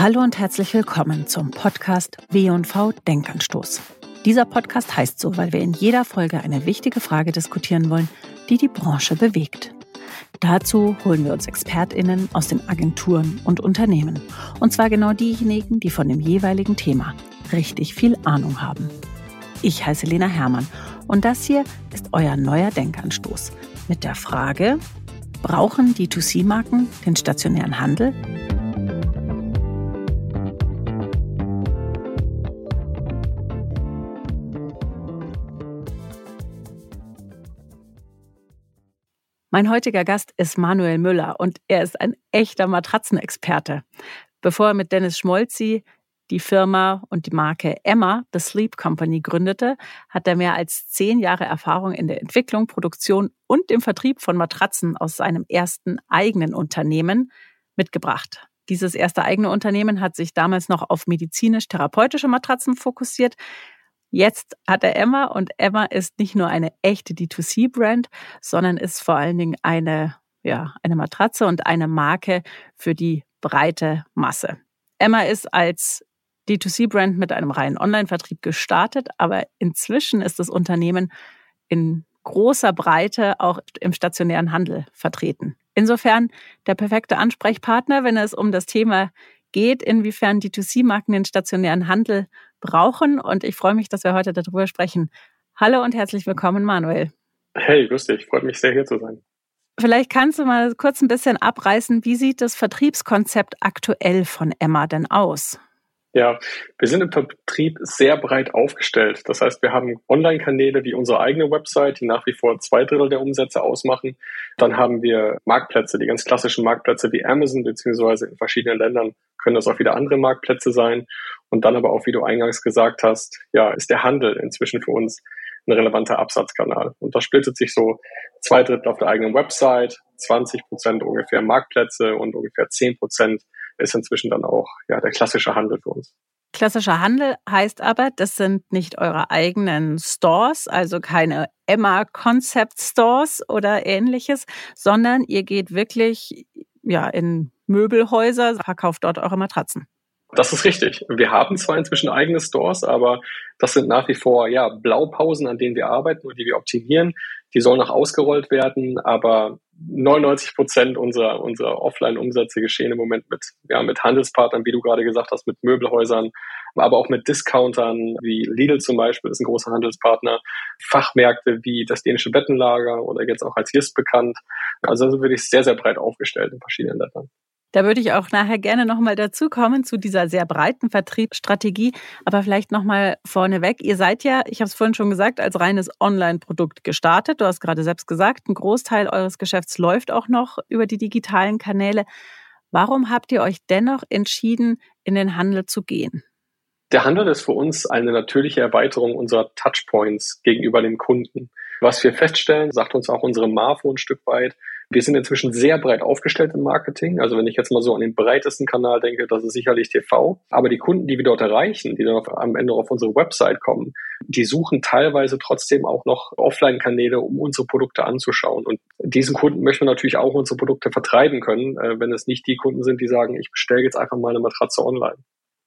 Hallo und herzlich willkommen zum Podcast W&V Denkanstoß. Dieser Podcast heißt so, weil wir in jeder Folge eine wichtige Frage diskutieren wollen, die die Branche bewegt. Dazu holen wir uns ExpertInnen aus den Agenturen und Unternehmen. Und zwar genau diejenigen, die von dem jeweiligen Thema richtig viel Ahnung haben. Ich heiße Lena Hermann und das hier ist euer neuer Denkanstoß mit der Frage, brauchen D2C-Marken den stationären Handel? Mein heutiger Gast ist Manuel Müller und er ist ein echter Matratzenexperte. Bevor er mit Dennis Schmolzi die Firma und die Marke Emma, The Sleep Company, gründete, hat er mehr als zehn Jahre Erfahrung in der Entwicklung, Produktion und dem Vertrieb von Matratzen aus seinem ersten eigenen Unternehmen mitgebracht. Dieses erste eigene Unternehmen hat sich damals noch auf medizinisch-therapeutische Matratzen fokussiert. Jetzt hat er Emma und Emma ist nicht nur eine echte D2C-Brand, sondern ist vor allen Dingen eine, ja, eine Matratze und eine Marke für die breite Masse. Emma ist als D2C-Brand mit einem reinen Online-Vertrieb gestartet, aber inzwischen ist das Unternehmen in großer Breite auch im stationären Handel vertreten. Insofern der perfekte Ansprechpartner, wenn es um das Thema geht, inwiefern D2C-Marken den stationären Handel brauchen. Und ich freue mich, dass wir heute darüber sprechen. Hallo und herzlich willkommen, Manuel. Hey, grüß dich. Freut mich sehr, hier zu sein. Vielleicht kannst du mal kurz ein bisschen abreißen, wie sieht das Vertriebskonzept aktuell von Emma denn aus? Ja, wir sind im Vertrieb sehr breit aufgestellt. Das heißt, wir haben Online-Kanäle wie unsere eigene Website, die nach wie vor zwei Drittel der Umsätze ausmachen. Dann haben wir Marktplätze, die ganz klassischen Marktplätze wie Amazon, beziehungsweise in verschiedenen Ländern können das auch wieder andere Marktplätze sein. Und dann aber auch, wie du eingangs gesagt hast, ja, ist der Handel inzwischen für uns ein relevanter Absatzkanal. Und das splittet sich so zwei Drittel auf der eigenen Website, 20 Prozent ungefähr Marktplätze und ungefähr 10 Prozent ist inzwischen dann auch ja, der klassische Handel für uns. Klassischer Handel heißt aber, das sind nicht eure eigenen Stores, also keine Emma Concept Stores oder ähnliches, sondern ihr geht wirklich ja in Möbelhäuser, verkauft dort eure Matratzen. Das ist richtig. Wir haben zwar inzwischen eigene Stores, aber das sind nach wie vor ja Blaupausen, an denen wir arbeiten und die wir optimieren. Die sollen noch ausgerollt werden, aber 99 Prozent unserer, unserer Offline-Umsätze geschehen im Moment mit, ja, mit Handelspartnern, wie du gerade gesagt hast, mit Möbelhäusern, aber auch mit Discountern, wie Lidl zum Beispiel ist ein großer Handelspartner, Fachmärkte wie das dänische Bettenlager oder jetzt auch als Jist bekannt. Also da sind wir sehr, sehr breit aufgestellt in verschiedenen Ländern. Da würde ich auch nachher gerne nochmal dazu kommen zu dieser sehr breiten Vertriebsstrategie. Aber vielleicht nochmal vorneweg. Ihr seid ja, ich habe es vorhin schon gesagt, als reines Online-Produkt gestartet. Du hast gerade selbst gesagt, ein Großteil eures Geschäfts läuft auch noch über die digitalen Kanäle. Warum habt ihr euch dennoch entschieden, in den Handel zu gehen? Der Handel ist für uns eine natürliche Erweiterung unserer Touchpoints gegenüber dem Kunden. Was wir feststellen, sagt uns auch unsere Marfo ein Stück weit, wir sind inzwischen sehr breit aufgestellt im Marketing. Also wenn ich jetzt mal so an den breitesten Kanal denke, das ist sicherlich TV. Aber die Kunden, die wir dort erreichen, die dann am Ende auf unsere Website kommen, die suchen teilweise trotzdem auch noch Offline-Kanäle, um unsere Produkte anzuschauen. Und diesen Kunden möchten wir natürlich auch unsere Produkte vertreiben können, äh, wenn es nicht die Kunden sind, die sagen, ich bestelle jetzt einfach mal eine Matratze online.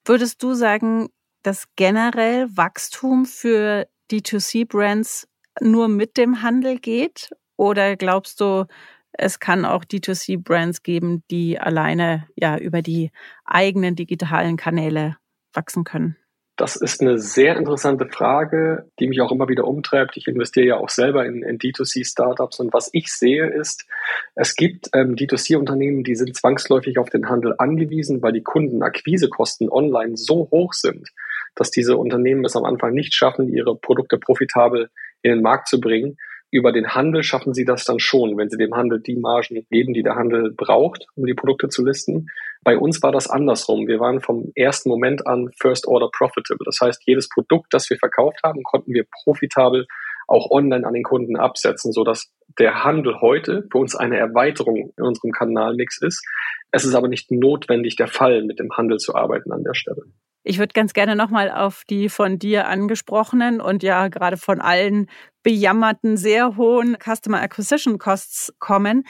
Würdest du sagen, dass generell Wachstum für D2C-Brands nur mit dem Handel geht? Oder glaubst du, es kann auch D2C-Brands geben, die alleine ja über die eigenen digitalen Kanäle wachsen können? Das ist eine sehr interessante Frage, die mich auch immer wieder umtreibt. Ich investiere ja auch selber in, in D2C-Startups und was ich sehe ist, es gibt ähm, D2C-Unternehmen, die sind zwangsläufig auf den Handel angewiesen, weil die Kundenakquisekosten online so hoch sind, dass diese Unternehmen es am Anfang nicht schaffen, ihre Produkte profitabel in den Markt zu bringen. Über den Handel schaffen sie das dann schon, wenn sie dem Handel die Margen geben, die der Handel braucht, um die Produkte zu listen. Bei uns war das andersrum. Wir waren vom ersten Moment an First Order Profitable. Das heißt, jedes Produkt, das wir verkauft haben, konnten wir profitabel auch online an den Kunden absetzen, so dass der Handel heute für uns eine Erweiterung in unserem Kanalmix ist. Es ist aber nicht notwendig der Fall, mit dem Handel zu arbeiten an der Stelle. Ich würde ganz gerne nochmal auf die von dir angesprochenen und ja gerade von allen bejammerten sehr hohen Customer Acquisition Costs kommen.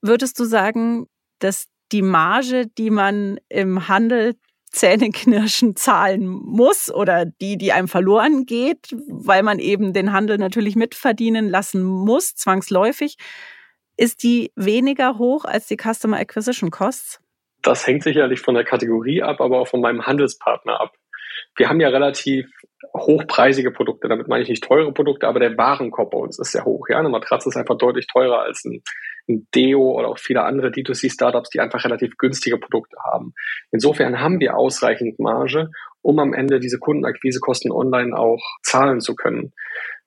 Würdest du sagen, dass die Marge, die man im Handel Zähneknirschen zahlen muss oder die, die einem verloren geht, weil man eben den Handel natürlich mitverdienen lassen muss, zwangsläufig, ist die weniger hoch als die Customer Acquisition Costs? Das hängt sicherlich von der Kategorie ab, aber auch von meinem Handelspartner ab. Wir haben ja relativ hochpreisige Produkte. Damit meine ich nicht teure Produkte, aber der Warenkorb bei uns ist sehr hoch. Ja, eine Matratze ist einfach deutlich teurer als ein, ein Deo oder auch viele andere D2C-Startups, die einfach relativ günstige Produkte haben. Insofern haben wir ausreichend Marge, um am Ende diese Kundenakquisekosten online auch zahlen zu können.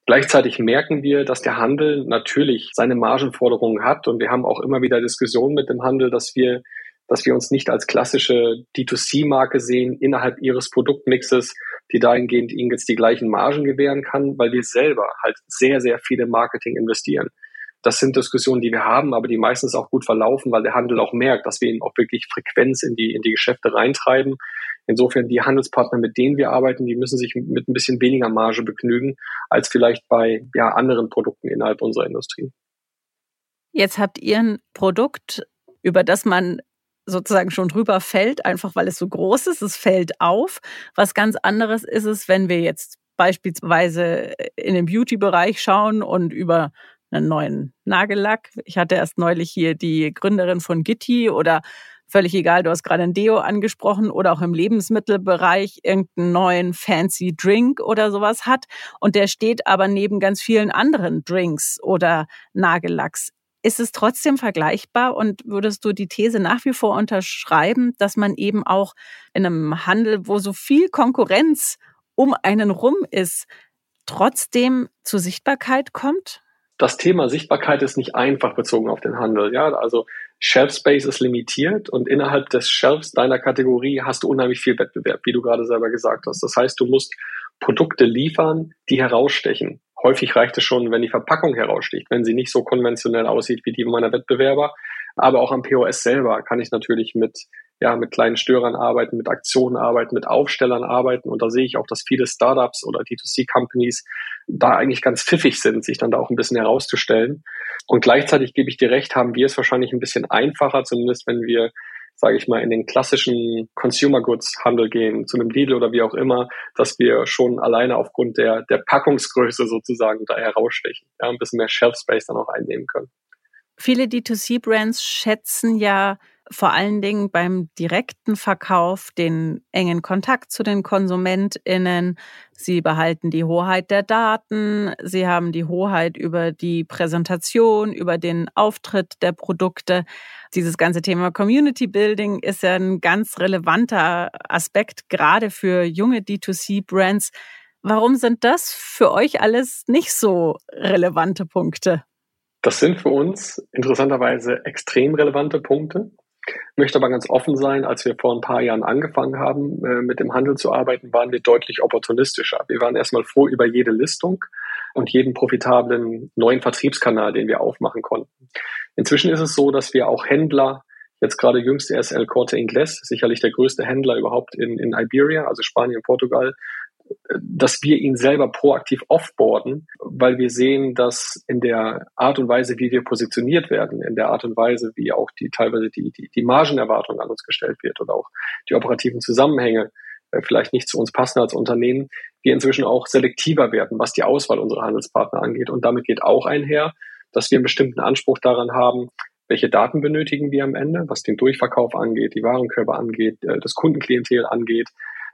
Gleichzeitig merken wir, dass der Handel natürlich seine Margenforderungen hat und wir haben auch immer wieder Diskussionen mit dem Handel, dass wir dass wir uns nicht als klassische D2C-Marke sehen innerhalb ihres Produktmixes, die dahingehend ihnen jetzt die gleichen Margen gewähren kann, weil wir selber halt sehr, sehr viele Marketing investieren. Das sind Diskussionen, die wir haben, aber die meistens auch gut verlaufen, weil der Handel auch merkt, dass wir ihnen auch wirklich Frequenz in die, in die Geschäfte reintreiben. Insofern die Handelspartner, mit denen wir arbeiten, die müssen sich mit ein bisschen weniger Marge begnügen als vielleicht bei ja, anderen Produkten innerhalb unserer Industrie. Jetzt habt ihr ein Produkt, über das man sozusagen schon drüber fällt, einfach weil es so groß ist. Es fällt auf. Was ganz anderes ist es, wenn wir jetzt beispielsweise in den Beauty-Bereich schauen und über einen neuen Nagellack. Ich hatte erst neulich hier die Gründerin von Gitti oder völlig egal, du hast gerade ein Deo angesprochen oder auch im Lebensmittelbereich irgendeinen neuen fancy Drink oder sowas hat und der steht aber neben ganz vielen anderen Drinks oder Nagellacks. Ist es trotzdem vergleichbar und würdest du die These nach wie vor unterschreiben, dass man eben auch in einem Handel, wo so viel Konkurrenz um einen rum ist, trotzdem zur Sichtbarkeit kommt? Das Thema Sichtbarkeit ist nicht einfach bezogen auf den Handel. Ja, also Shelf Space ist limitiert und innerhalb des Shelfs deiner Kategorie hast du unheimlich viel Wettbewerb, wie du gerade selber gesagt hast. Das heißt, du musst Produkte liefern, die herausstechen. Häufig reicht es schon, wenn die Verpackung heraussticht, wenn sie nicht so konventionell aussieht wie die meiner Wettbewerber. Aber auch am POS selber kann ich natürlich mit, ja, mit kleinen Störern arbeiten, mit Aktionen arbeiten, mit Aufstellern arbeiten. Und da sehe ich auch, dass viele Startups oder D2C-Companies da eigentlich ganz pfiffig sind, sich dann da auch ein bisschen herauszustellen. Und gleichzeitig gebe ich dir recht, haben wir es wahrscheinlich ein bisschen einfacher, zumindest wenn wir sage ich mal, in den klassischen Consumer Goods Handel gehen, zu einem Lidl oder wie auch immer, dass wir schon alleine aufgrund der, der Packungsgröße sozusagen da herausstechen, ja, ein bisschen mehr Shelf Space dann auch einnehmen können. Viele D2C-Brands schätzen ja vor allen Dingen beim direkten Verkauf den engen Kontakt zu den KonsumentInnen. Sie behalten die Hoheit der Daten. Sie haben die Hoheit über die Präsentation, über den Auftritt der Produkte. Dieses ganze Thema Community Building ist ja ein ganz relevanter Aspekt, gerade für junge D2C-Brands. Warum sind das für euch alles nicht so relevante Punkte? Das sind für uns interessanterweise extrem relevante Punkte. Möchte aber ganz offen sein, als wir vor ein paar Jahren angefangen haben, äh, mit dem Handel zu arbeiten, waren wir deutlich opportunistischer. Wir waren erstmal froh über jede Listung und jeden profitablen neuen Vertriebskanal, den wir aufmachen konnten. Inzwischen ist es so, dass wir auch Händler, jetzt gerade jüngst der SL Corte Inglés, sicherlich der größte Händler überhaupt in, in Iberia, also Spanien, Portugal, dass wir ihn selber proaktiv offboarden, weil wir sehen, dass in der Art und Weise, wie wir positioniert werden, in der Art und Weise, wie auch die teilweise die, die, die Margenerwartung an uns gestellt wird oder auch die operativen Zusammenhänge äh, vielleicht nicht zu uns passen als Unternehmen, wir inzwischen auch selektiver werden, was die Auswahl unserer Handelspartner angeht. Und damit geht auch einher, dass wir einen bestimmten Anspruch daran haben, welche Daten benötigen wir am Ende, was den Durchverkauf angeht, die Warenkörper angeht, äh, das Kundenklientel angeht,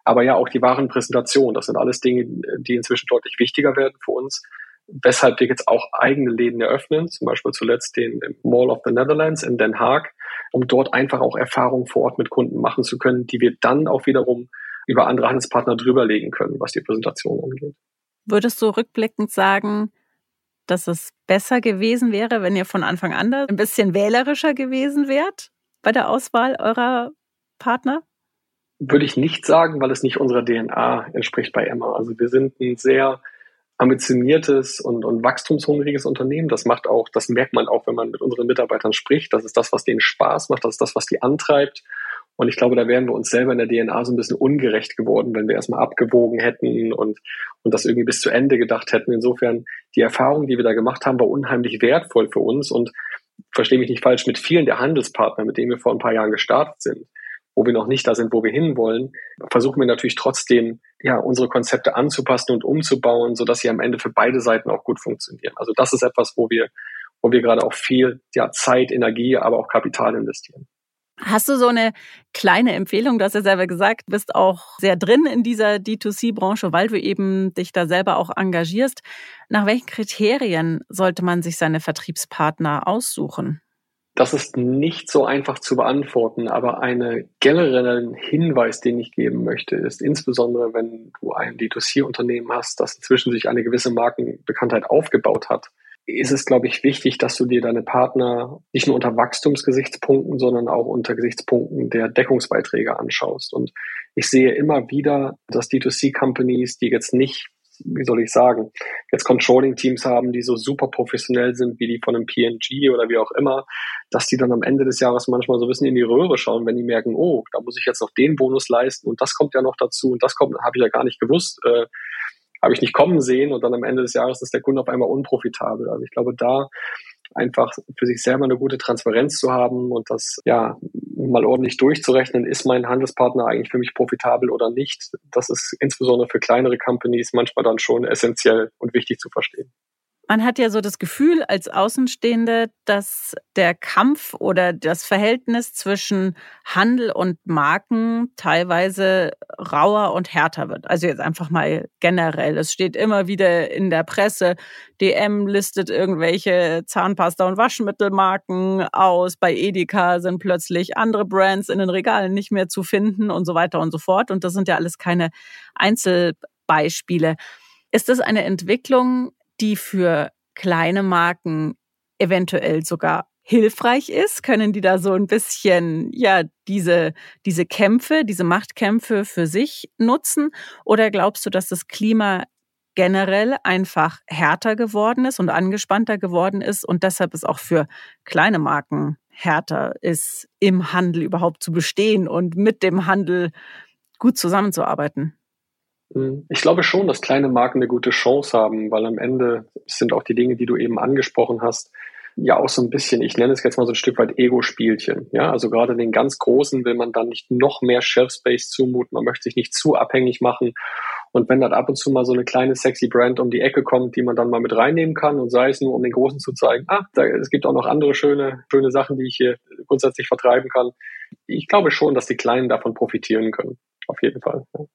aber ja auch die Warenpräsentation. Das sind alles Dinge, die inzwischen deutlich wichtiger werden für uns. Weshalb wir jetzt auch eigene Läden eröffnen, zum Beispiel zuletzt den Mall of the Netherlands in Den Haag, um dort einfach auch Erfahrungen vor Ort mit Kunden machen zu können, die wir dann auch wiederum über andere Handelspartner drüberlegen können, was die Präsentation angeht. Würdest du rückblickend sagen, dass es besser gewesen wäre, wenn ihr von Anfang an ein bisschen wählerischer gewesen wärt bei der Auswahl eurer Partner? Würde ich nicht sagen, weil es nicht unserer DNA entspricht bei Emma. Also wir sind ein sehr ambitioniertes und, und wachstumshungriges Unternehmen. Das macht auch, das merkt man auch, wenn man mit unseren Mitarbeitern spricht. Das ist das, was denen Spaß macht. Das ist das, was die antreibt. Und ich glaube, da wären wir uns selber in der DNA so ein bisschen ungerecht geworden, wenn wir erstmal abgewogen hätten und, und das irgendwie bis zu Ende gedacht hätten. Insofern, die Erfahrung, die wir da gemacht haben, war unheimlich wertvoll für uns und verstehe mich nicht falsch, mit vielen der Handelspartner, mit denen wir vor ein paar Jahren gestartet sind, wo wir noch nicht da sind, wo wir hinwollen, versuchen wir natürlich trotzdem, ja, unsere Konzepte anzupassen und umzubauen, sodass sie am Ende für beide Seiten auch gut funktionieren. Also das ist etwas, wo wir, wo wir gerade auch viel ja, Zeit, Energie, aber auch Kapital investieren. Hast du so eine kleine Empfehlung? Du hast ja selber gesagt, bist auch sehr drin in dieser D2C-Branche, weil du eben dich da selber auch engagierst. Nach welchen Kriterien sollte man sich seine Vertriebspartner aussuchen? Das ist nicht so einfach zu beantworten, aber einen generellen Hinweis, den ich geben möchte, ist insbesondere, wenn du ein D2C-Unternehmen hast, das inzwischen sich eine gewisse Markenbekanntheit aufgebaut hat, ist es, glaube ich, wichtig, dass du dir deine Partner nicht nur unter Wachstumsgesichtspunkten, sondern auch unter Gesichtspunkten der Deckungsbeiträge anschaust. Und ich sehe immer wieder, dass D2C-Companies, die jetzt nicht wie soll ich sagen, jetzt Controlling-Teams haben, die so super professionell sind wie die von einem PNG oder wie auch immer, dass die dann am Ende des Jahres manchmal so ein bisschen in die Röhre schauen, wenn die merken, oh, da muss ich jetzt noch den Bonus leisten und das kommt ja noch dazu und das kommt, habe ich ja gar nicht gewusst, äh, habe ich nicht kommen sehen und dann am Ende des Jahres ist der Kunde auf einmal unprofitabel. Also ich glaube, da einfach für sich selber eine gute Transparenz zu haben und das ja mal ordentlich durchzurechnen, ist mein Handelspartner eigentlich für mich profitabel oder nicht. Das ist insbesondere für kleinere Companies manchmal dann schon essentiell und wichtig zu verstehen. Man hat ja so das Gefühl als Außenstehende, dass der Kampf oder das Verhältnis zwischen Handel und Marken teilweise rauer und härter wird. Also jetzt einfach mal generell. Es steht immer wieder in der Presse, DM listet irgendwelche Zahnpasta- und Waschmittelmarken aus. Bei Edeka sind plötzlich andere Brands in den Regalen nicht mehr zu finden und so weiter und so fort. Und das sind ja alles keine Einzelbeispiele. Ist das eine Entwicklung, die für kleine Marken eventuell sogar hilfreich ist? Können die da so ein bisschen, ja, diese, diese Kämpfe, diese Machtkämpfe für sich nutzen? Oder glaubst du, dass das Klima generell einfach härter geworden ist und angespannter geworden ist und deshalb es auch für kleine Marken härter ist, im Handel überhaupt zu bestehen und mit dem Handel gut zusammenzuarbeiten? Hm. Ich glaube schon, dass kleine Marken eine gute Chance haben, weil am Ende sind auch die Dinge, die du eben angesprochen hast, ja auch so ein bisschen, ich nenne es jetzt mal so ein Stück weit Ego-Spielchen. Ja, also gerade den ganz Großen will man dann nicht noch mehr Shelf Space zumuten, man möchte sich nicht zu abhängig machen. Und wenn dann ab und zu mal so eine kleine sexy Brand um die Ecke kommt, die man dann mal mit reinnehmen kann und sei es nur, um den Großen zu zeigen, ah, da, es gibt auch noch andere schöne, schöne Sachen, die ich hier grundsätzlich vertreiben kann. Ich glaube schon, dass die Kleinen davon profitieren können. Auf jeden Fall. Ja.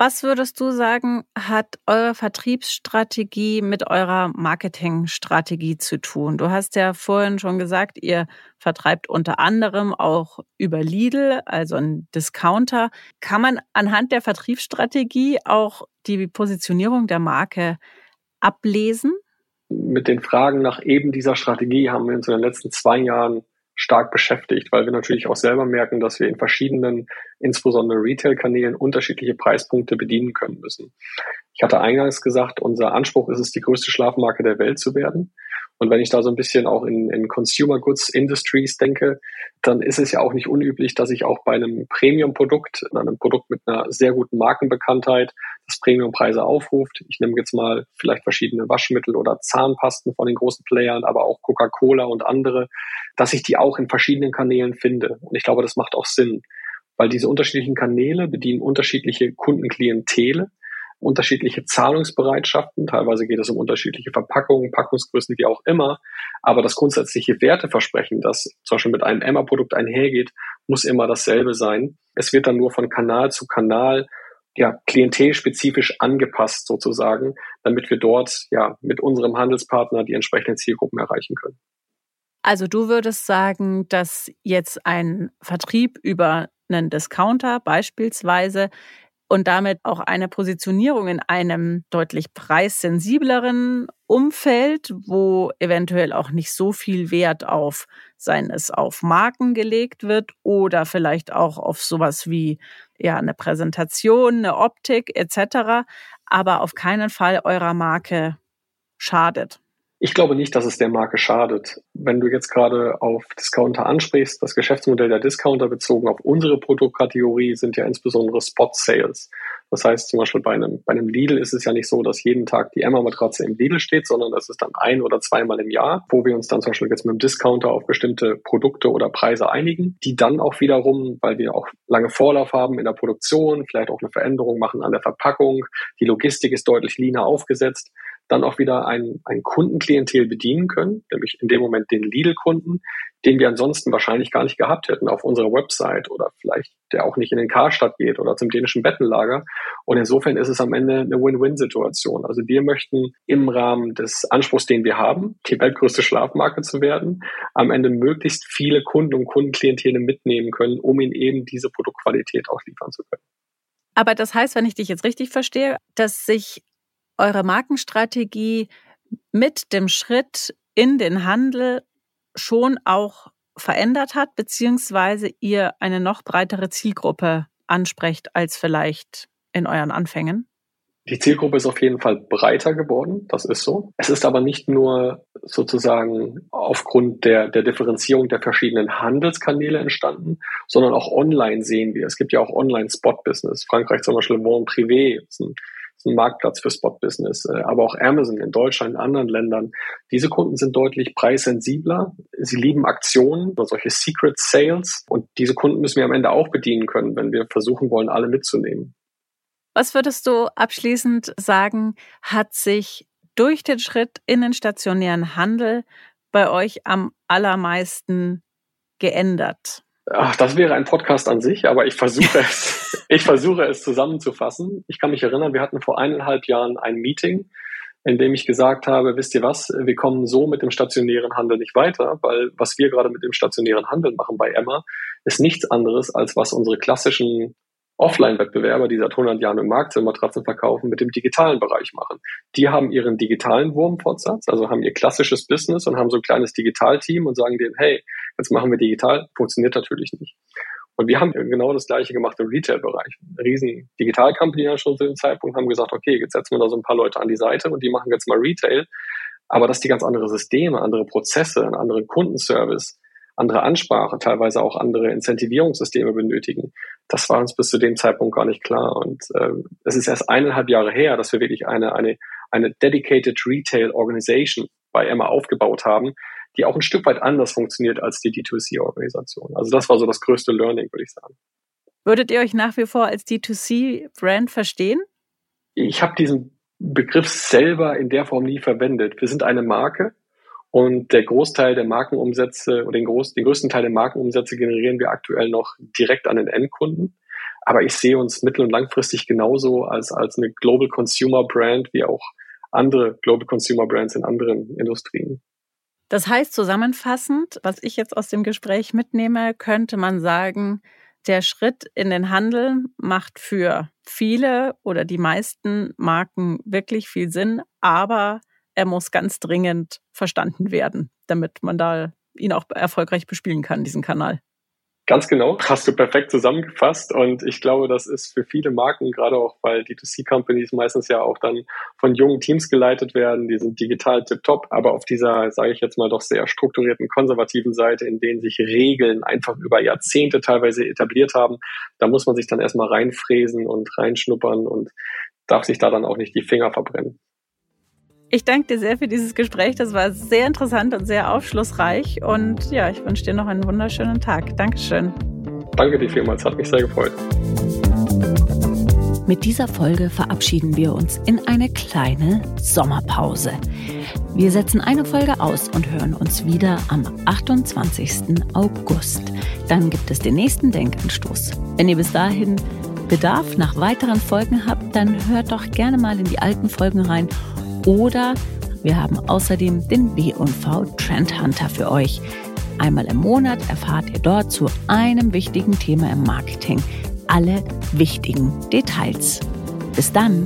Was würdest du sagen, hat eure Vertriebsstrategie mit eurer Marketingstrategie zu tun? Du hast ja vorhin schon gesagt, ihr vertreibt unter anderem auch über Lidl, also ein Discounter. Kann man anhand der Vertriebsstrategie auch die Positionierung der Marke ablesen? Mit den Fragen nach eben dieser Strategie haben wir uns in den letzten zwei Jahren stark beschäftigt, weil wir natürlich auch selber merken, dass wir in verschiedenen, insbesondere Retail-Kanälen, unterschiedliche Preispunkte bedienen können müssen. Ich hatte eingangs gesagt, unser Anspruch ist es, die größte Schlafmarke der Welt zu werden. Und wenn ich da so ein bisschen auch in, in Consumer Goods Industries denke, dann ist es ja auch nicht unüblich, dass ich auch bei einem Premium-Produkt, einem Produkt mit einer sehr guten Markenbekanntheit, das Premiumpreise aufruft. Ich nehme jetzt mal vielleicht verschiedene Waschmittel oder Zahnpasten von den großen Playern, aber auch Coca-Cola und andere, dass ich die auch in verschiedenen Kanälen finde. Und ich glaube, das macht auch Sinn, weil diese unterschiedlichen Kanäle bedienen unterschiedliche Kundenklientele unterschiedliche Zahlungsbereitschaften. Teilweise geht es um unterschiedliche Verpackungen, Packungsgrößen, wie auch immer. Aber das grundsätzliche Werteversprechen, das zum Beispiel mit einem Emma-Produkt einhergeht, muss immer dasselbe sein. Es wird dann nur von Kanal zu Kanal ja, klientelspezifisch angepasst sozusagen, damit wir dort ja mit unserem Handelspartner die entsprechenden Zielgruppen erreichen können. Also du würdest sagen, dass jetzt ein Vertrieb über einen Discounter beispielsweise und damit auch eine Positionierung in einem deutlich preissensibleren Umfeld, wo eventuell auch nicht so viel Wert auf, seien es auf Marken gelegt wird oder vielleicht auch auf sowas wie ja eine Präsentation, eine Optik etc., aber auf keinen Fall eurer Marke schadet. Ich glaube nicht, dass es der Marke schadet. Wenn du jetzt gerade auf Discounter ansprichst, das Geschäftsmodell der Discounter bezogen auf unsere Produktkategorie sind ja insbesondere Spot Sales. Das heißt zum Beispiel bei einem, bei einem Lidl ist es ja nicht so, dass jeden Tag die Emma-Matratze im Lidl steht, sondern das ist dann ein oder zweimal im Jahr, wo wir uns dann zum Beispiel jetzt mit dem Discounter auf bestimmte Produkte oder Preise einigen, die dann auch wiederum, weil wir auch lange Vorlauf haben in der Produktion, vielleicht auch eine Veränderung machen an der Verpackung, die Logistik ist deutlich leaner aufgesetzt, dann auch wieder ein, ein Kundenklientel bedienen können, nämlich in dem Moment den Lidl-Kunden, den wir ansonsten wahrscheinlich gar nicht gehabt hätten auf unserer Website oder vielleicht der auch nicht in den Karstadt geht oder zum dänischen Bettenlager. Und insofern ist es am Ende eine Win-Win-Situation. Also wir möchten im Rahmen des Anspruchs, den wir haben, die weltgrößte Schlafmarke zu werden, am Ende möglichst viele Kunden und Kundenklientele mitnehmen können, um ihnen eben diese Produktqualität auch liefern zu können. Aber das heißt, wenn ich dich jetzt richtig verstehe, dass sich eure Markenstrategie mit dem Schritt in den Handel schon auch verändert hat, beziehungsweise ihr eine noch breitere Zielgruppe ansprecht als vielleicht in euren Anfängen? Die Zielgruppe ist auf jeden Fall breiter geworden, das ist so. Es ist aber nicht nur sozusagen aufgrund der, der Differenzierung der verschiedenen Handelskanäle entstanden, sondern auch online sehen wir. Es gibt ja auch Online-Spot-Business. Frankreich zum Beispiel Bon Privé, ist ein ist ein Marktplatz für Spot-Business, äh, aber auch Amazon in Deutschland, in anderen Ländern. Diese Kunden sind deutlich preissensibler. Sie lieben Aktionen oder solche Secret Sales und diese Kunden müssen wir am Ende auch bedienen können, wenn wir versuchen wollen, alle mitzunehmen. Was würdest du abschließend sagen, hat sich durch den Schritt in den stationären Handel bei euch am allermeisten geändert? Ach, das wäre ein Podcast an sich, aber ich versuche es, ich versuche es zusammenzufassen. Ich kann mich erinnern, wir hatten vor eineinhalb Jahren ein Meeting, in dem ich gesagt habe, wisst ihr was, wir kommen so mit dem stationären Handel nicht weiter, weil was wir gerade mit dem stationären Handel machen bei Emma, ist nichts anderes, als was unsere klassischen Offline-Wettbewerber, die seit 100 Jahren im Markt sind, Matratzen verkaufen, mit dem digitalen Bereich machen. Die haben ihren digitalen Wurmfortsatz, also haben ihr klassisches Business und haben so ein kleines Digitalteam und sagen denen, hey, jetzt machen wir digital, funktioniert natürlich nicht. Und wir haben genau das Gleiche gemacht im Retail-Bereich. Riesen Digital-Company schon zu dem Zeitpunkt haben gesagt, okay, jetzt setzen wir da so ein paar Leute an die Seite und die machen jetzt mal Retail. Aber dass die ganz andere Systeme, andere Prozesse, einen anderen Kundenservice, andere Ansprache, teilweise auch andere Incentivierungssysteme benötigen. Das war uns bis zu dem Zeitpunkt gar nicht klar. Und äh, es ist erst eineinhalb Jahre her, dass wir wirklich eine, eine, eine dedicated Retail Organization bei Emma aufgebaut haben, die auch ein Stück weit anders funktioniert als die D2C-Organisation. Also das war so das größte Learning, würde ich sagen. Würdet ihr euch nach wie vor als D2C-Brand verstehen? Ich habe diesen Begriff selber in der Form nie verwendet. Wir sind eine Marke, und der Großteil der Markenumsätze oder den, groß, den größten Teil der Markenumsätze generieren wir aktuell noch direkt an den Endkunden. Aber ich sehe uns mittel- und langfristig genauso als, als eine Global Consumer Brand wie auch andere Global Consumer Brands in anderen Industrien. Das heißt zusammenfassend, was ich jetzt aus dem Gespräch mitnehme, könnte man sagen, der Schritt in den Handel macht für viele oder die meisten Marken wirklich viel Sinn, aber er muss ganz dringend verstanden werden, damit man da ihn auch erfolgreich bespielen kann, diesen Kanal. Ganz genau, hast du perfekt zusammengefasst. Und ich glaube, das ist für viele Marken, gerade auch weil D2C-Companies meistens ja auch dann von jungen Teams geleitet werden, die sind digital tiptop, aber auf dieser, sage ich jetzt mal, doch sehr strukturierten konservativen Seite, in denen sich Regeln einfach über Jahrzehnte teilweise etabliert haben, da muss man sich dann erstmal reinfräsen und reinschnuppern und darf sich da dann auch nicht die Finger verbrennen. Ich danke dir sehr für dieses Gespräch. Das war sehr interessant und sehr aufschlussreich. Und ja, ich wünsche dir noch einen wunderschönen Tag. Dankeschön. Danke dir vielmals, hat mich sehr gefreut. Mit dieser Folge verabschieden wir uns in eine kleine Sommerpause. Wir setzen eine Folge aus und hören uns wieder am 28. August. Dann gibt es den nächsten Denkanstoß. Wenn ihr bis dahin Bedarf nach weiteren Folgen habt, dann hört doch gerne mal in die alten Folgen rein oder wir haben außerdem den W&V Trend Hunter für euch. Einmal im Monat erfahrt ihr dort zu einem wichtigen Thema im Marketing alle wichtigen Details. Bis dann!